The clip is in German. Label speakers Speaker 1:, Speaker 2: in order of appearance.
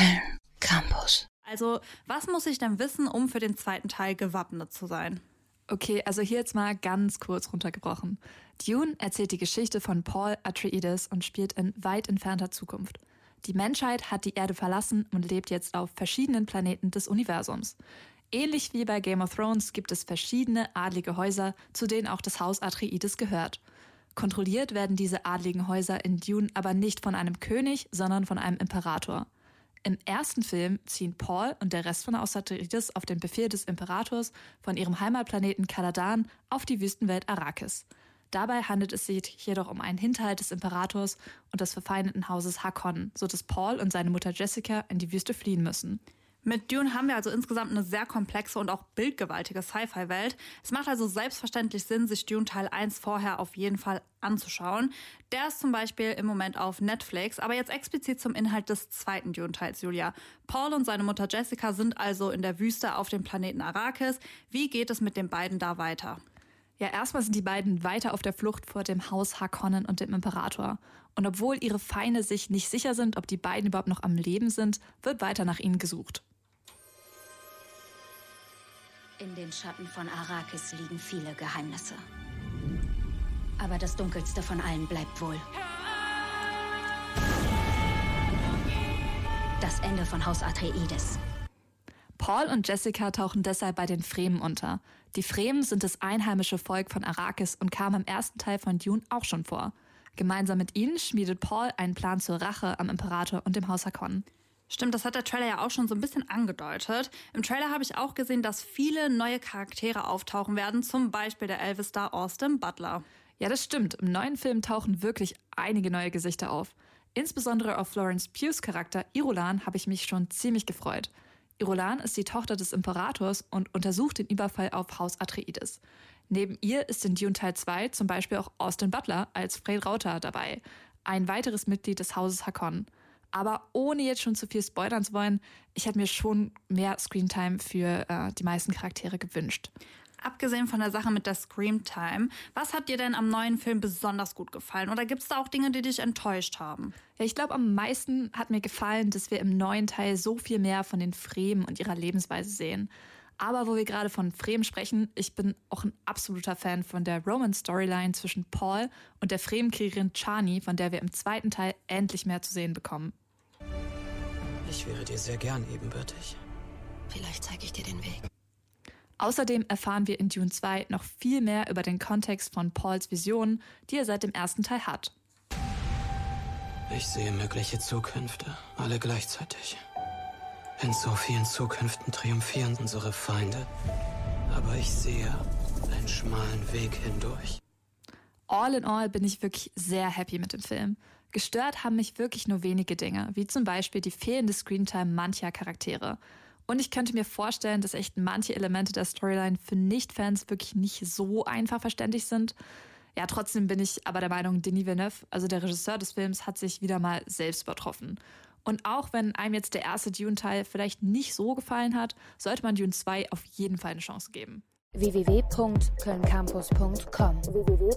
Speaker 1: Köln Campus.
Speaker 2: Also, was muss ich denn wissen, um für den zweiten Teil gewappnet zu sein?
Speaker 3: Okay, also hier jetzt mal ganz kurz runtergebrochen. Dune erzählt die Geschichte von Paul Atreides und spielt in weit entfernter Zukunft. Die Menschheit hat die Erde verlassen und lebt jetzt auf verschiedenen Planeten des Universums. Ähnlich wie bei Game of Thrones gibt es verschiedene adlige Häuser, zu denen auch das Haus Atreides gehört. Kontrolliert werden diese adligen Häuser in Dune aber nicht von einem König, sondern von einem Imperator. Im ersten Film ziehen Paul und der Rest von Haus Atreides auf den Befehl des Imperators von ihrem Heimatplaneten Kaladan auf die Wüstenwelt Arrakis. Dabei handelt es sich jedoch um einen Hinterhalt des Imperators und des verfeindeten Hauses Harkonnen, sodass Paul und seine Mutter Jessica in die Wüste fliehen müssen.
Speaker 2: Mit Dune haben wir also insgesamt eine sehr komplexe und auch bildgewaltige Sci-Fi-Welt. Es macht also selbstverständlich Sinn, sich Dune Teil 1 vorher auf jeden Fall anzuschauen. Der ist zum Beispiel im Moment auf Netflix, aber jetzt explizit zum Inhalt des zweiten Dune-Teils, Julia. Paul und seine Mutter Jessica sind also in der Wüste auf dem Planeten Arrakis. Wie geht es mit den beiden da weiter?
Speaker 3: Ja, erstmal sind die beiden weiter auf der Flucht vor dem Haus Harkonnen und dem Imperator. Und obwohl ihre Feinde sich nicht sicher sind, ob die beiden überhaupt noch am Leben sind, wird weiter nach ihnen gesucht.
Speaker 4: In den Schatten von Arrakis liegen viele Geheimnisse. Aber das dunkelste von allen bleibt wohl. Das Ende von Haus Atreides.
Speaker 3: Paul und Jessica tauchen deshalb bei den Fremen unter. Die Fremen sind das einheimische Volk von Arrakis und kamen im ersten Teil von Dune auch schon vor. Gemeinsam mit ihnen schmiedet Paul einen Plan zur Rache am Imperator und dem Haus Harkonnen.
Speaker 2: Stimmt, das hat der Trailer ja auch schon so ein bisschen angedeutet. Im Trailer habe ich auch gesehen, dass viele neue Charaktere auftauchen werden, zum Beispiel der Elvis-Star Austin Butler.
Speaker 3: Ja, das stimmt. Im neuen Film tauchen wirklich einige neue Gesichter auf. Insbesondere auf Florence Pughs Charakter Irulan habe ich mich schon ziemlich gefreut. Irulan ist die Tochter des Imperators und untersucht den Überfall auf Haus Atreides. Neben ihr ist in Dune Teil 2 zum Beispiel auch Austin Butler als Fred Rauter dabei, ein weiteres Mitglied des Hauses Hakon. Aber ohne jetzt schon zu viel spoilern zu wollen, ich hätte mir schon mehr Screentime für äh, die meisten Charaktere gewünscht.
Speaker 2: Abgesehen von der Sache mit der Screamtime, was hat dir denn am neuen Film besonders gut gefallen? Oder gibt es da auch Dinge, die dich enttäuscht haben?
Speaker 3: Ja, ich glaube, am meisten hat mir gefallen, dass wir im neuen Teil so viel mehr von den Fremen und ihrer Lebensweise sehen. Aber wo wir gerade von Fremen sprechen, ich bin auch ein absoluter Fan von der Roman-Storyline zwischen Paul und der Fremenkriegerin Chani, von der wir im zweiten Teil endlich mehr zu sehen bekommen.
Speaker 5: Ich wäre dir sehr gern ebenbürtig.
Speaker 1: Vielleicht zeige ich dir den Weg.
Speaker 3: Außerdem erfahren wir in Dune 2 noch viel mehr über den Kontext von Pauls Visionen, die er seit dem ersten Teil hat.
Speaker 5: Ich sehe mögliche Zukünfte, alle gleichzeitig. In so vielen Zukünften triumphieren unsere Feinde. Aber ich sehe einen schmalen Weg hindurch.
Speaker 3: All in all bin ich wirklich sehr happy mit dem Film. Gestört haben mich wirklich nur wenige Dinge, wie zum Beispiel die fehlende Screentime mancher Charaktere. Und ich könnte mir vorstellen, dass echt manche Elemente der Storyline für Nicht-Fans wirklich nicht so einfach verständlich sind. Ja, trotzdem bin ich aber der Meinung, Denis Villeneuve, also der Regisseur des Films, hat sich wieder mal selbst übertroffen. Und auch wenn einem jetzt der erste Dune-Teil vielleicht nicht so gefallen hat, sollte man Dune 2 auf jeden Fall eine Chance geben.
Speaker 4: www.kölncampus.com www